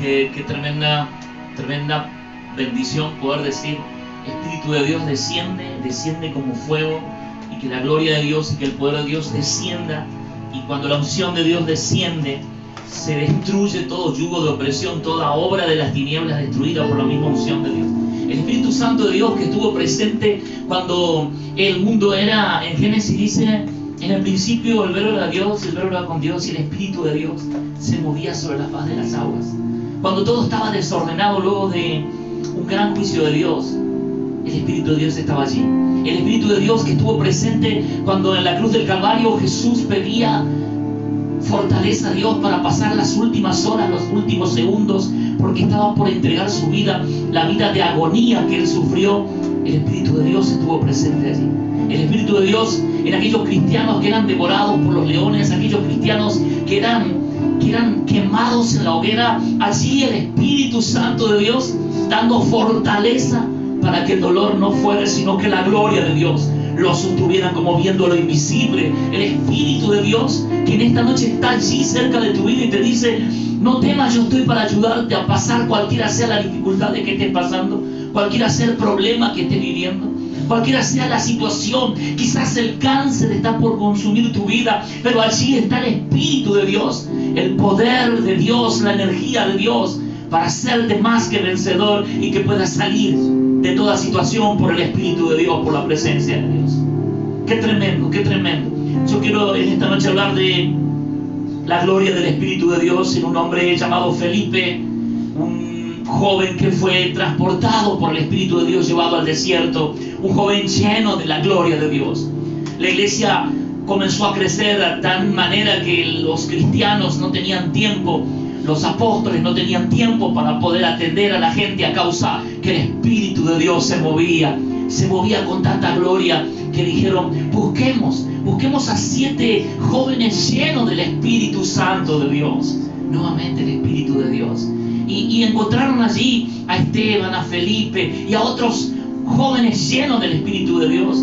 Qué, tremenda, tremenda bendición poder decir, Espíritu de Dios desciende, desciende como fuego y que la gloria de Dios y que el poder de Dios descienda. Y cuando la unción de Dios desciende, se destruye todo yugo de opresión, toda obra de las tinieblas destruida por la misma unción de Dios. El Espíritu Santo de Dios que estuvo presente cuando el mundo era, en Génesis dice, en el principio el verbo era Dios, el verbo era con Dios y el Espíritu de Dios se movía sobre la faz de las aguas. Cuando todo estaba desordenado luego de un gran juicio de Dios, el Espíritu de Dios estaba allí. El Espíritu de Dios que estuvo presente cuando en la cruz del Calvario Jesús pedía fortaleza a Dios para pasar las últimas horas, los últimos segundos, porque estaba por entregar su vida, la vida de agonía que él sufrió. El Espíritu de Dios estuvo presente allí. El Espíritu de Dios en aquellos cristianos que eran devorados por los leones, aquellos cristianos que eran que eran quemados en la hoguera, allí el Espíritu Santo de Dios dando fortaleza para que el dolor no fuera, sino que la gloria de Dios lo sostuviera como viendo lo invisible. El Espíritu de Dios que en esta noche está allí cerca de tu vida y te dice, no temas, yo estoy para ayudarte a pasar cualquiera sea la dificultad de que estés pasando, cualquiera sea el problema que estés viviendo. Cualquiera sea la situación, quizás el cáncer está por consumir tu vida, pero allí está el Espíritu de Dios, el poder de Dios, la energía de Dios, para hacerte más que vencedor y que puedas salir de toda situación por el Espíritu de Dios, por la presencia de Dios. Qué tremendo, qué tremendo. Yo quiero en esta noche hablar de la gloria del Espíritu de Dios en un hombre llamado Felipe, un joven que fue transportado por el Espíritu de Dios, llevado al desierto, un joven lleno de la gloria de Dios. La iglesia comenzó a crecer de tal manera que los cristianos no tenían tiempo los apóstoles no tenían tiempo para poder atender a la gente a causa que el Espíritu de Dios se movía, se movía con tanta gloria que dijeron, busquemos, busquemos a siete jóvenes llenos del Espíritu Santo de Dios. Nuevamente el Espíritu de Dios. Y, encontraron allí a Esteban, a Felipe y a otros jóvenes llenos del Espíritu de Dios.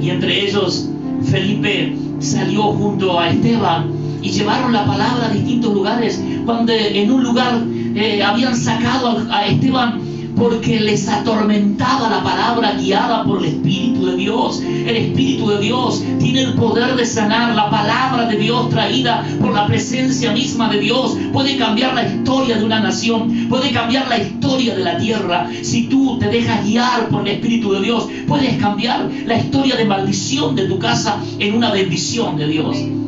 Y entre ellos Felipe salió junto a Esteban y llevaron la palabra a distintos lugares. Cuando en un lugar eh, habían sacado a Esteban porque les atormentaba la palabra guiada por el Espíritu de Dios. El Espíritu de Dios tiene el poder de sanar. La palabra de Dios traída por la presencia misma de Dios puede cambiar la historia de una nación, puede cambiar la historia de la tierra. Si tú te dejas guiar por el Espíritu de Dios, puedes cambiar la historia de maldición de tu casa en una bendición de Dios.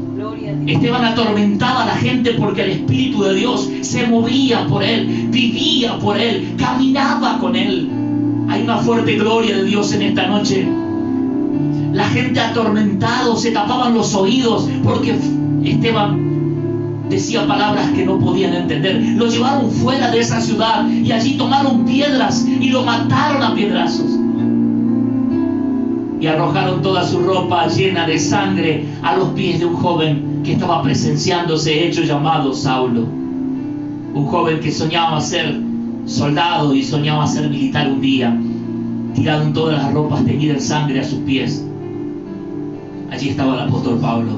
Esteban atormentaba a la gente porque el Espíritu de Dios se movía por él, vivía por él, caminaba con él. Hay una fuerte gloria de Dios en esta noche. La gente atormentado se tapaban los oídos porque Esteban decía palabras que no podían entender. Lo llevaron fuera de esa ciudad y allí tomaron piedras y lo mataron a piedrazos. Y arrojaron toda su ropa llena de sangre a los pies de un joven que estaba presenciando ese hecho llamado Saulo. Un joven que soñaba ser soldado y soñaba ser militar un día, tirado en todas las ropas teñidas en sangre a sus pies. Allí estaba el apóstol Pablo,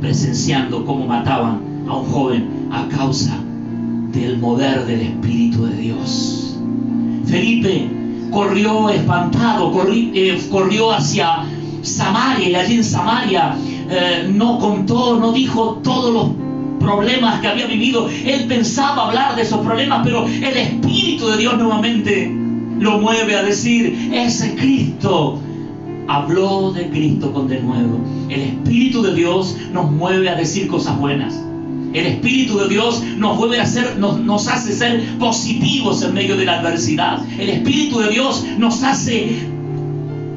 presenciando cómo mataban a un joven a causa del poder del Espíritu de Dios. Felipe corrió espantado, eh, corrió hacia Samaria y allí en Samaria eh, no contó, no dijo todos los problemas que había vivido. Él pensaba hablar de esos problemas, pero el Espíritu de Dios nuevamente lo mueve a decir, ese Cristo habló de Cristo con de nuevo. El Espíritu de Dios nos mueve a decir cosas buenas. El Espíritu de Dios nos vuelve a hacer, nos, nos, hace ser positivos en medio de la adversidad. El Espíritu de Dios nos hace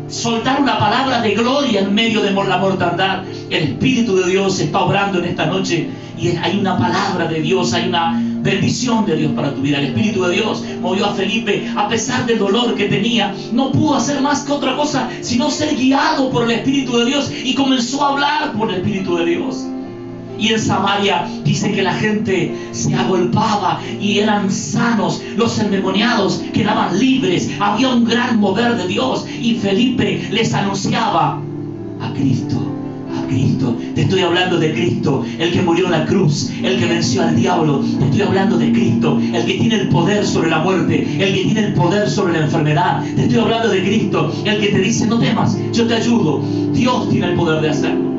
soltar una palabra de gloria en medio de la mortandad. El Espíritu de Dios está obrando en esta noche y hay una palabra de Dios, hay una bendición de Dios para tu vida. El Espíritu de Dios movió a Felipe a pesar del dolor que tenía. No pudo hacer más que otra cosa sino ser guiado por el Espíritu de Dios y comenzó a hablar por el Espíritu de Dios. Y en Samaria dice que la gente se agolpaba y eran sanos. Los endemoniados quedaban libres. Había un gran mover de Dios. Y Felipe les anunciaba a Cristo, Cristo. Te estoy hablando de Cristo, el que murió en la cruz, el que venció al diablo. Te estoy hablando de Cristo, el que tiene el poder sobre la muerte, el que tiene el poder sobre la enfermedad. Te estoy hablando de Cristo, el que te dice, no temas, yo te ayudo. Dios tiene el poder de hacerlo.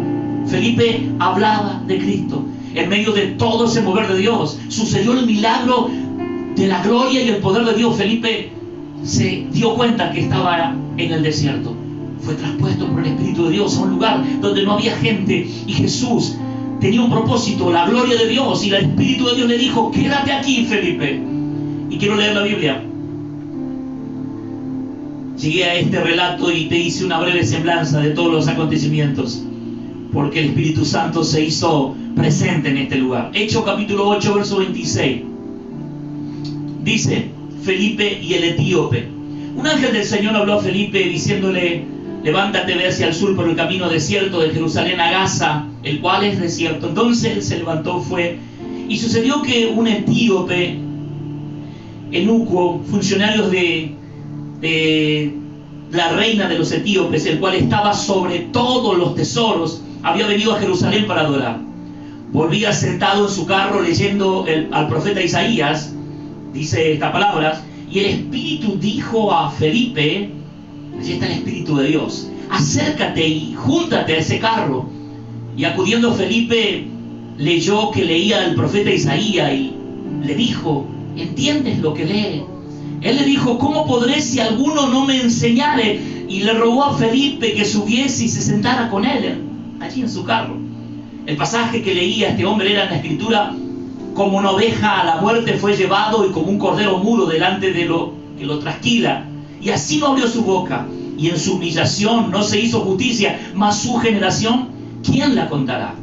Felipe hablaba de Cristo. En medio de todo ese mover de Dios, sucedió el milagro de la gloria y el poder de Dios. Felipe se dio cuenta que estaba en el desierto fue traspuesto por el Espíritu de Dios a un lugar donde no había gente y Jesús tenía un propósito, la gloria de Dios y el Espíritu de Dios le dijo, quédate aquí Felipe. Y quiero leer la Biblia. Llegué a este relato y te hice una breve semblanza de todos los acontecimientos, porque el Espíritu Santo se hizo presente en este lugar. Hecho capítulo 8, verso 26. Dice Felipe y el etíope. Un ángel del Señor habló a Felipe diciéndole, levántate, ve hacia el sur por el camino desierto de Jerusalén a Gaza, el cual es desierto. Entonces él se levantó, fue, y sucedió que un etíope, enuco, funcionario de, de la reina de los etíopes, el cual estaba sobre todos los tesoros, había venido a Jerusalén para adorar. Volvía sentado en su carro leyendo al profeta Isaías, dice estas palabras, y el Espíritu dijo a Felipe, Allí está el Espíritu de Dios. Acércate y júntate a ese carro. Y acudiendo Felipe, leyó que leía el profeta Isaías y le dijo, ¿entiendes lo que lee? Él le dijo, ¿cómo podré si alguno no me enseñare? Y le rogó a Felipe que subiese y se sentara con él allí en su carro. El pasaje que leía este hombre era en la escritura, como una oveja a la muerte fue llevado y como un cordero mudo delante de lo que lo trasquila y así no abrió su boca, y en su humillación no se hizo justicia, mas su generación, ¿quién la contará?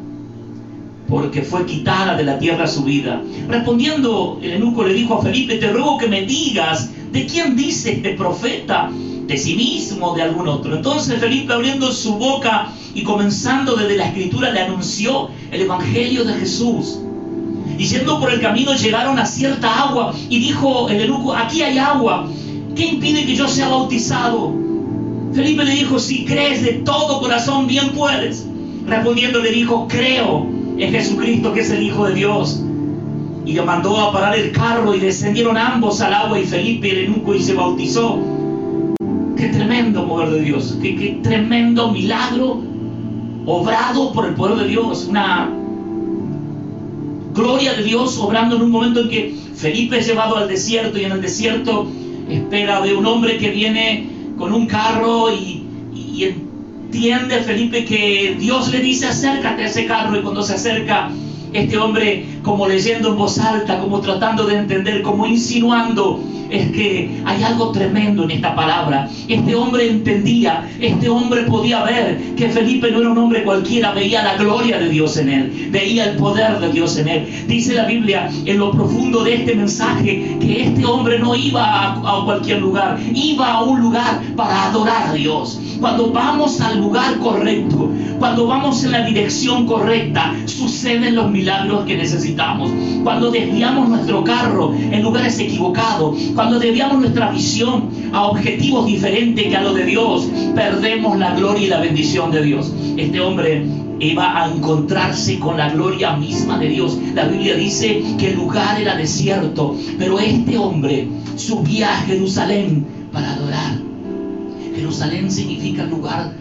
Porque fue quitada de la tierra su vida. Respondiendo, el eunuco le dijo a Felipe, te ruego que me digas, ¿de quién dice este profeta? ¿De sí mismo o de algún otro? Entonces Felipe abriendo su boca y comenzando desde la escritura le anunció el Evangelio de Jesús. Y yendo por el camino llegaron a cierta agua y dijo el eunuco, aquí hay agua ¿Qué impide que yo sea bautizado? Felipe le dijo, si crees de todo corazón, bien puedes. Respondiendo le dijo, creo en Jesucristo que es el Hijo de Dios. Y le mandó a parar el carro y descendieron ambos al agua y Felipe el eunuco y se bautizó. Qué tremendo mover de Dios, qué, qué tremendo milagro obrado por el poder de Dios. Una gloria de Dios obrando en un momento en que Felipe es llevado al desierto y en el desierto espera de un hombre que viene con un carro y, entiende Felipe que Dios le dice acércate a ese carro. Y cuando se acerca este hombre como leyendo en voz alta, como tratando de entender, como insinuando, es que hay algo tremendo en esta palabra. Este hombre entendía, este hombre podía ver que Felipe no era un hombre cualquiera, veía la gloria de Dios en él, veía el poder de Dios en él. Dice la Biblia en lo profundo de este mensaje que este hombre no iba a, a cualquier lugar, iba a un lugar para adorar a Dios. Cuando vamos al lugar correcto, cuando vamos en la dirección correcta, suceden los milagros que necesitamos. Cuando desviamos nuestro carro en lugares equivocados, cuando desviamos nuestra visión a objetivos diferentes que a los de Dios, perdemos la gloria y la bendición de Dios. Este hombre iba a encontrarse con la gloria misma de Dios. La Biblia dice que el lugar era desierto, pero este hombre subía a Jerusalén para adorar. Jerusalén significa lugar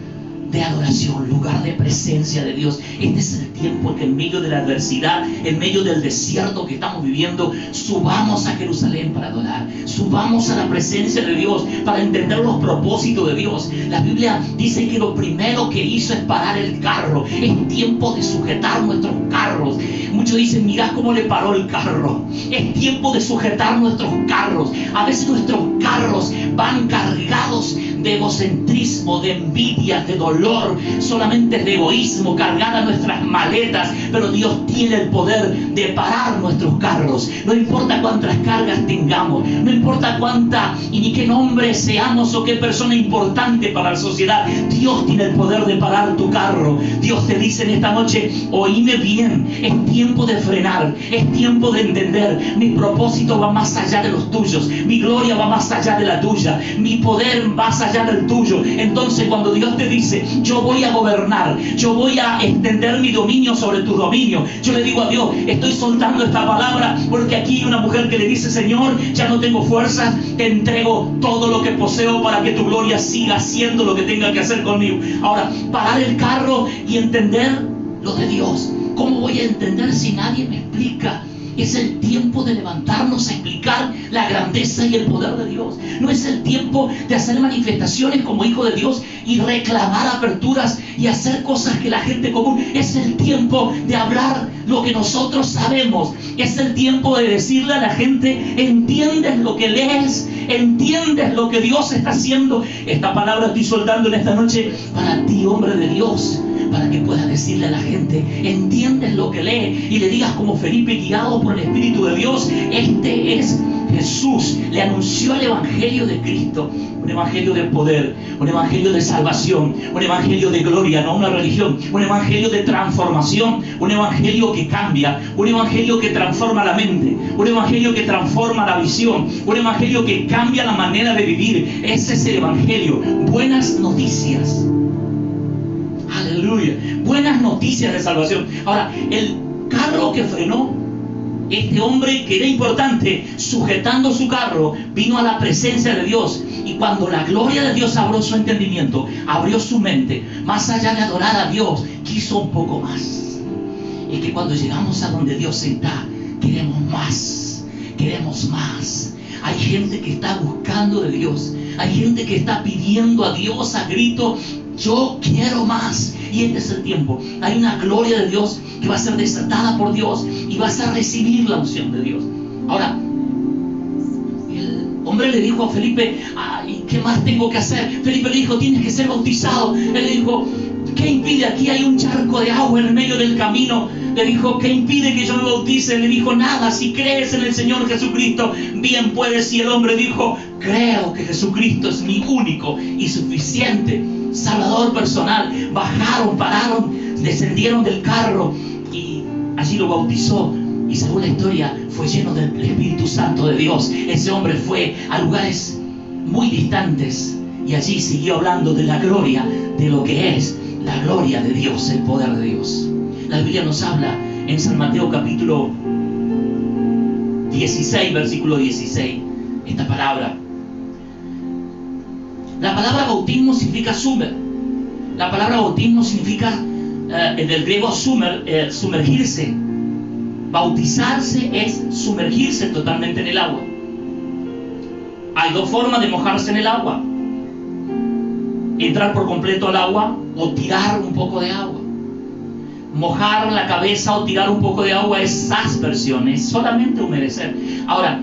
de adoración, lugar de presencia de Dios. Este es el tiempo que en medio de la adversidad, en medio del desierto que estamos viviendo, subamos a Jerusalén para adorar, subamos a la presencia de Dios para entender los propósitos de Dios. La Biblia dice que lo primero que hizo es parar el carro. Es tiempo de sujetar nuestros carros. Muchos dicen, mira cómo le paró el carro. Es tiempo de sujetar nuestros carros. A veces nuestros carros van cargados de egocentrismo, de envidia, de dolor, solamente de egoísmo, cargadas nuestras maletas, pero Dios tiene el poder de parar nuestros carros. No importa cuántas cargas tengamos, no importa cuánta y ni qué nombre seamos o qué persona importante para la sociedad, Dios tiene el poder de parar tu carro. Dios te dice en esta noche, oíme bien, es tiempo de frenar, es tiempo de entender, mi propósito va más allá de los tuyos, mi gloria va más allá de la tuya, mi poder va más allá allá del tuyo. Entonces cuando Dios te dice, yo voy a gobernar, yo voy a extender mi dominio sobre tu dominio, yo le digo a Dios, estoy soltando esta palabra porque aquí hay una mujer que le dice, Señor, ya no tengo fuerzas, te entrego todo lo que poseo para que tu gloria siga haciendo lo que tenga que hacer conmigo. Ahora, parar el carro y entender lo de Dios. ¿Cómo voy a entender si nadie me explica? Es el tiempo de levantarnos a explicar la grandeza y el poder de Dios. No es el tiempo de hacer manifestaciones como hijo de Dios y reclamar aperturas y hacer cosas que la gente común. Es el tiempo de hablar lo que nosotros sabemos. Es el tiempo de decirle a la gente, entiendes lo que lees, entiendes lo que Dios está haciendo. Esta palabra estoy soltando en esta noche para ti, hombre de Dios para que puedas decirle a la gente, entiendes lo que lee y le digas como Felipe, guiado por el Espíritu de Dios, este es Jesús, le anunció el Evangelio de Cristo, un Evangelio de poder, un Evangelio de salvación, un Evangelio de gloria, no una religión, un Evangelio de transformación, un Evangelio que cambia, un Evangelio que transforma la mente, un Evangelio que transforma la visión, un Evangelio que cambia la manera de vivir. Ese es el Evangelio. Buenas noticias. Aleluya. Buenas noticias de salvación. Ahora, el carro que frenó, este hombre que era importante, sujetando su carro, vino a la presencia de Dios. Y cuando la gloria de Dios abrió su entendimiento, abrió su mente, más allá de adorar a Dios, quiso un poco más. Es que cuando llegamos a donde Dios está, queremos más, queremos más. Hay gente que está buscando de Dios. Hay gente que está pidiendo a Dios a grito, yo quiero más. Y este es el tiempo. Hay una gloria de Dios que va a ser desatada por Dios y vas a recibir la unción de Dios. Ahora, el hombre le dijo a Felipe, Ay, ¿qué más tengo que hacer? Felipe le dijo, tienes que ser bautizado. Él le dijo, ¿qué impide? Aquí hay un charco de agua en medio del camino. Le dijo, ¿qué impide que yo me bautice? Le dijo, nada, si crees en el Señor Jesucristo, bien puedes. Y el hombre dijo, creo que Jesucristo es mi único y suficiente Salvador personal. Bajaron, pararon, descendieron del carro y allí lo bautizó. Y según la historia, fue lleno del Espíritu Santo de Dios. Ese hombre fue a lugares muy distantes y allí siguió hablando de la gloria, de lo que es la gloria de Dios, el poder de Dios. La Biblia nos habla en San Mateo capítulo 16, versículo 16, esta palabra. La palabra bautismo significa sumer. La palabra bautismo significa, eh, en el griego sumer, eh, sumergirse. Bautizarse es sumergirse totalmente en el agua. Hay dos formas de mojarse en el agua. Entrar por completo al agua o tirar un poco de agua. Mojar la cabeza o tirar un poco de agua es aspersión, es solamente humedecer. Ahora,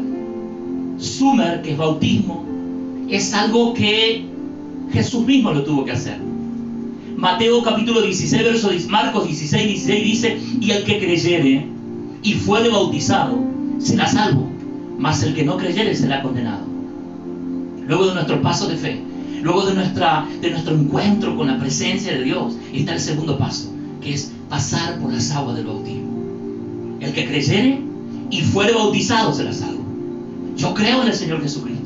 sumer, que es bautismo, es algo que Jesús mismo lo tuvo que hacer. Mateo capítulo 16, verso Marcos 16, 16 dice, y el que creyere y fuere bautizado será salvo, mas el que no creyere será condenado. Luego de nuestro paso de fe, luego de, nuestra, de nuestro encuentro con la presencia de Dios, está el segundo paso, que es pasar por las aguas del bautismo. El que creyere y fuere bautizado será salvo. Yo creo en el Señor Jesucristo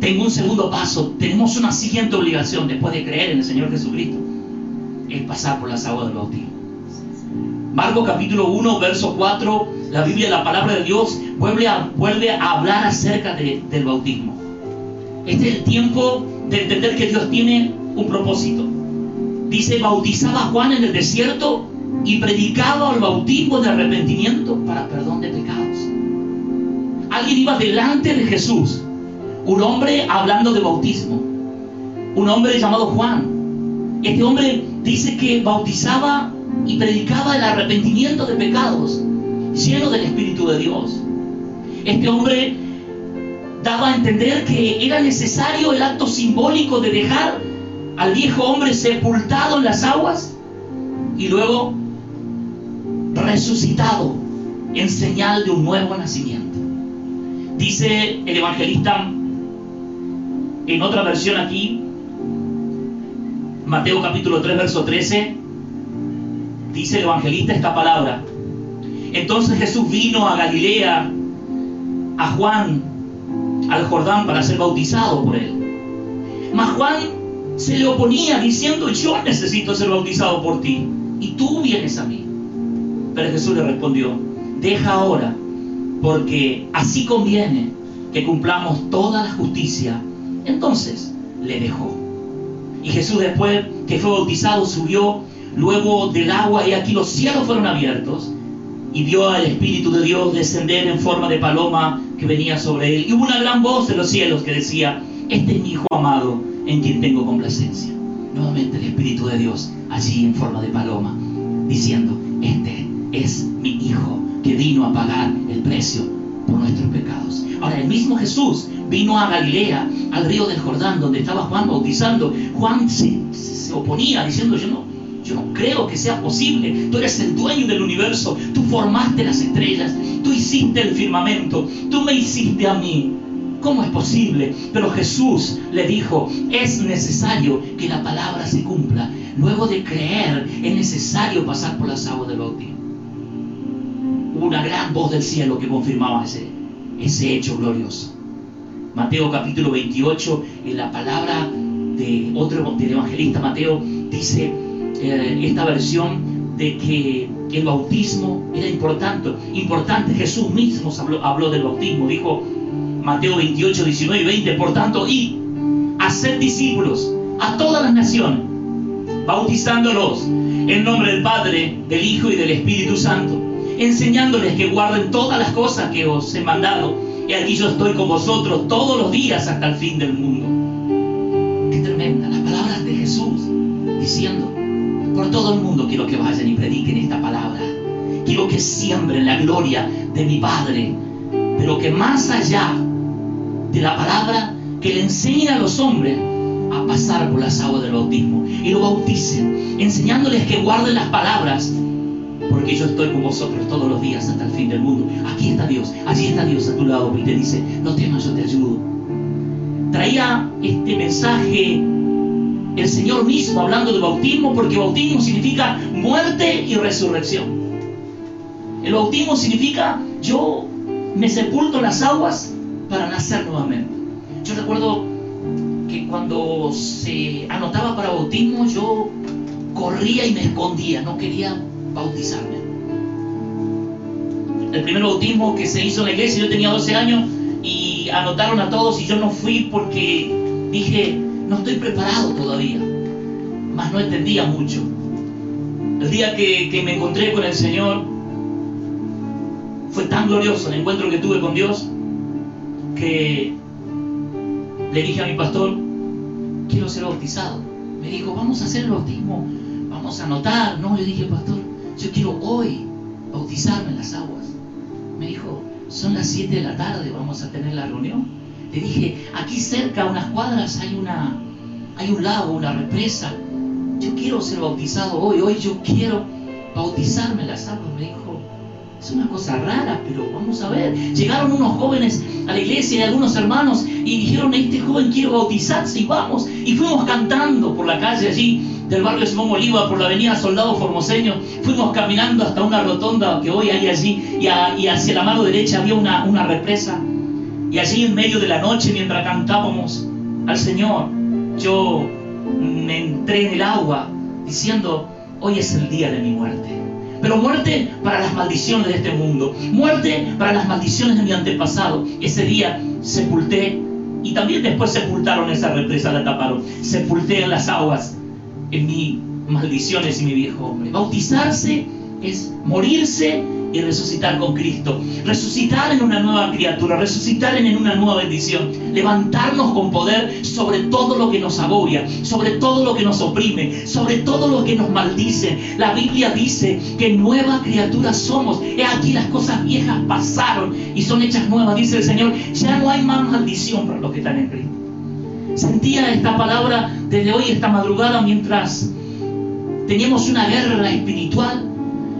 tengo un segundo paso, tenemos una siguiente obligación después de creer en el Señor Jesucristo, es pasar por las aguas del bautismo. Marcos capítulo 1, verso 4, la Biblia, la palabra de Dios, vuelve a, hablar acerca del bautismo. Este es el tiempo de entender que Dios tiene un propósito. Dice, bautizaba a Juan en el desierto y predicaba el bautismo de arrepentimiento para perdón de pecados. Alguien iba delante de Jesús un hombre hablando de bautismo, un hombre llamado Juan. Este hombre dice que bautizaba y predicaba el arrepentimiento de pecados, lleno del Espíritu de Dios. Este hombre daba a entender que era necesario el acto simbólico de dejar al viejo hombre sepultado en las aguas y luego resucitado en señal de un nuevo nacimiento. Dice el evangelista en otra versión aquí, Mateo capítulo 3, verso 13, dice el evangelista esta palabra. Entonces Jesús vino a Galilea, a Juan, al Jordán, para ser bautizado por él. Mas Juan se le oponía diciendo, yo necesito ser bautizado por ti y tú vienes a mí. Pero Jesús le respondió, deja ahora, porque así conviene que cumplamos toda la justicia. Entonces le dejó. Y Jesús después que fue bautizado subió luego del agua y aquí los cielos fueron abiertos y vio al Espíritu de Dios descender en forma de paloma que venía sobre él. Y hubo una gran voz de los cielos que decía, este es mi Hijo amado en quien tengo complacencia. Nuevamente el Espíritu de Dios allí en forma de paloma, diciendo, este es mi Hijo que vino a pagar el precio por nuestros pecados. Ahora, el mismo Jesús vino a Galilea, al río del Jordán, donde estaba Juan bautizando. Juan se, oponía diciendo, yo no, yo creo que sea posible. Tú eres el dueño del universo. Tú formaste las estrellas. Tú hiciste el firmamento. Tú me hiciste a mí. ¿Cómo es posible? Pero Jesús le dijo, es necesario que la palabra se cumpla. Luego de creer, es necesario pasar por las aguas del bautismo. Una gran voz del cielo que confirmaba ese, ese hecho glorioso. Mateo capítulo 28, en la palabra de otro del evangelista Mateo, dice eh, esta versión de que el bautismo era importante. Importante, Jesús mismo habló, habló del bautismo, dijo Mateo 28, 19 y 20, por tanto, y hacer discípulos a todas las naciones, bautizándolos en nombre del Padre, del Hijo y del Espíritu Santo, enseñándoles que guarden todas las cosas que os he mandado. Y aquí yo estoy con vosotros todos los días hasta el fin del mundo. Qué tremenda, las palabras de Jesús diciendo, por todo el mundo quiero que vayan y prediquen esta palabra. Quiero que siembren la gloria de mi Padre, pero que más allá de la palabra, que le enseñen a los hombres a pasar por las aguas del bautismo y lo bauticen, enseñándoles que guarden las palabras, porque yo estoy con vosotros todos los días hasta el fin del mundo. Aquí está Dios, allí está Dios a tu lado y te dice, no temas, yo te ayudo. Traía este mensaje el Señor mismo hablando de bautismo, porque bautismo significa muerte y resurrección. El bautismo significa yo me sepulto en las aguas para nacer nuevamente. Yo recuerdo que cuando se anotaba para bautismo yo corría y me escondía, no quería bautizarme. El primer bautismo que se hizo en la iglesia, yo tenía 12 años y anotaron a todos y yo no fui porque dije, no estoy preparado todavía, mas no entendía mucho. El día que, que me encontré con el Señor fue tan glorioso el encuentro que tuve con Dios que le dije a mi pastor, quiero ser bautizado. Me dijo, vamos a hacer el bautismo, vamos a anotar. No, le dije, pastor, yo quiero hoy bautizarme en las aguas. Me dijo, son las 7 de la tarde, vamos a tener la reunión. Le dije, aquí cerca, a unas cuadras, hay, una, hay un lago, una represa. Yo quiero ser bautizado hoy, hoy yo quiero bautizarme en las aguas. Me dijo, es una cosa rara, pero vamos a ver. Llegaron unos jóvenes a la iglesia y algunos hermanos y dijeron, este joven quiere bautizarse y vamos. Y fuimos cantando por la calle allí del barrio Simón Bolívar, por la avenida Soldado Formoseño. Fuimos caminando hasta una rotonda que hoy hay allí y, hacia la mano derecha había una, una represa. Y allí en medio de la noche, mientras cantábamos al Señor, yo me entré en el agua diciendo, hoy es el día de mi muerte. Pero muerte para las maldiciones de este mundo. Muerte para las maldiciones de mi antepasado. Ese día sepulté y también después sepultaron esa represa, la taparon. Sepulté en las aguas en mis maldiciones y mi viejo hombre. Bautizarse es morirse y resucitar con Cristo. Resucitar en una nueva criatura, resucitar en una nueva bendición. Levantarnos con poder sobre todo lo que nos agobia, sobre todo lo que nos oprime, sobre todo lo que nos maldice. La Biblia dice que nueva criatura somos. He aquí las cosas viejas pasaron y son hechas nuevas, dice el Señor. Ya no hay más maldición para los que están en Cristo. Sentía esta palabra desde hoy, esta madrugada, mientras teníamos una guerra espiritual.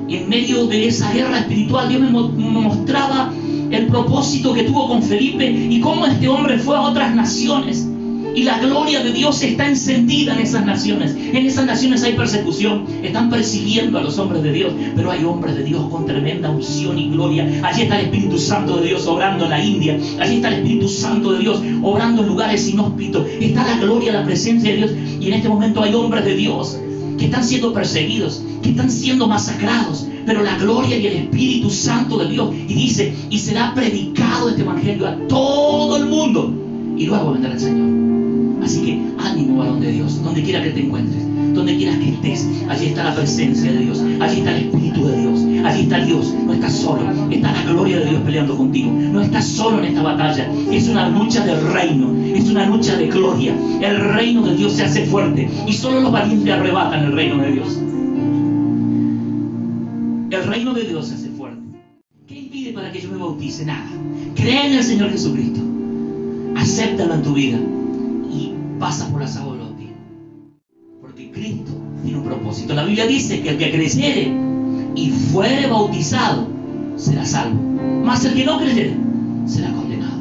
Y en medio de esa guerra espiritual Dios me mostraba el propósito que tuvo con Felipe y cómo este hombre fue a otras naciones Y la gloria de Dios está encendida en esas naciones. En esas naciones hay persecución. Están persiguiendo a los hombres de Dios. Pero hay hombres de Dios con tremenda unción y gloria. Allí está el Espíritu Santo de Dios obrando en la India. Allí está el Espíritu Santo de Dios obrando en lugares inhóspitos. Está la gloria, la presencia de Dios. Y en este momento hay hombres de Dios que están siendo perseguidos, que están siendo masacrados, pero la gloria y el Espíritu Santo de Dios, y dice, y será predicado este Evangelio a todo el mundo, y luego vendrá el Señor. Así que ánimo, varón de Dios, donde quiera que te encuentres, donde quieras que estés, allí está la presencia de Dios, allí está el Espíritu de Dios, allí está Dios, no estás solo, está la gloria de Dios peleando contigo, no estás solo en esta batalla, es una lucha del reino, es una lucha de gloria, el reino de Dios se hace fuerte y solo los valientes arrebatan el reino de Dios. El reino de Dios se hace fuerte. ¿Qué impide para que yo me bautice? Nada. Cree en el Señor Jesucristo. Acéptalo en tu vida pasa por las aguas de los pies. Porque Cristo tiene un propósito. La Biblia dice que el que creyere y fuere bautizado será salvo. Mas el que no creyere será condenado.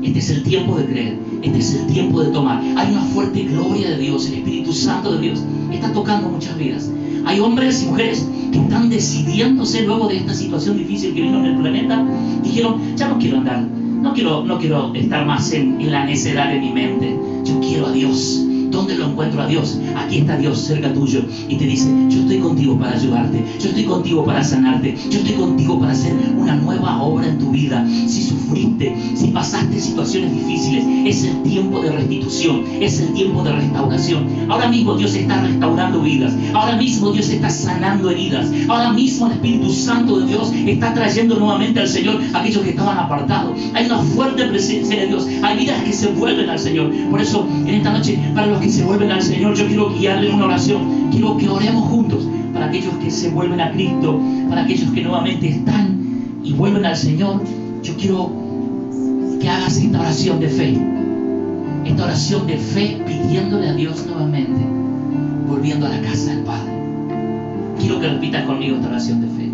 Este es el tiempo de creer. Este es el tiempo de tomar. Hay una fuerte gloria de Dios. El Espíritu Santo de Dios está tocando muchas vidas. Hay hombres y mujeres que están decidiéndose luego de esta situación difícil que vino en el planeta. Dijeron, ya no quiero andar, no quiero, no quiero estar más en, en la necedad de mi mente. Yo quiero a Dios. ¿Dónde lo encuentro a Dios? Aquí está Dios cerca tuyo y te dice, yo estoy contigo para ayudarte, yo estoy contigo para sanarte, yo estoy contigo para hacer una nueva obra en tu vida. Si sufriste, si pasaste situaciones difíciles, es el tiempo de restitución, es el tiempo de restauración. Ahora mismo Dios está restaurando vidas, ahora mismo Dios está sanando heridas, ahora mismo el Espíritu Santo de Dios está trayendo nuevamente al Señor a aquellos que estaban apartados. Hay una fuerte presencia de Dios, hay vidas que se vuelven al Señor. Por eso, en esta noche, para los que se vuelven al Señor, yo quiero guiarle una oración. Quiero que oremos juntos para aquellos que se vuelven a Cristo, para aquellos que nuevamente están y vuelven al Señor. Yo quiero que hagas esta oración de fe. Esta oración de fe pidiéndole a Dios nuevamente, volviendo a la casa del Padre. Quiero que repitas conmigo esta oración de fe.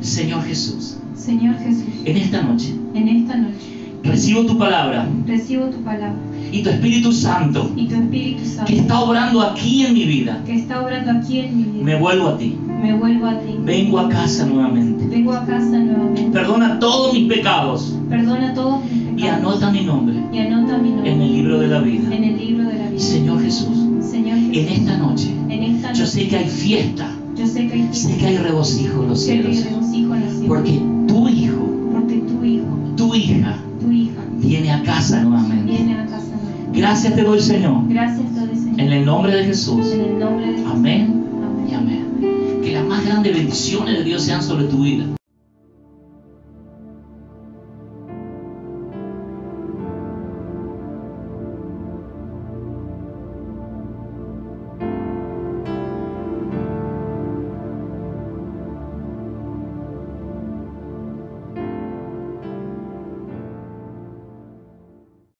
Señor Jesús, Señor Jesús, en esta noche en esta noche recibo tu palabra recibo tu palabra y tu Espíritu Santo y tu Espíritu Santo que está obrando aquí en mi vida. que está obrando aquí en mi vida. Me vuelvo a ti. Me vuelvo a ti. Vengo a casa nuevamente. Vengo a casa nuevamente. Perdona todos mis pecados Perdona todos mis pecados. y anota mi nombre y anota mi nombre en el libro de la vida. en el libro de la vida. Señor Jesús, Señor en Jesús, esta noche en esta yo noche sé que hay fiesta, yo sé que hay en los sé que hay regocijo en los cielos. porque tu hijo, Gracias te doy, Señor, Gracias te doy, Señor. en el nombre de Jesús. En el nombre de Jesús. Amén Amén. y amén. Que las más grandes bendiciones de Dios sean sobre tu vida.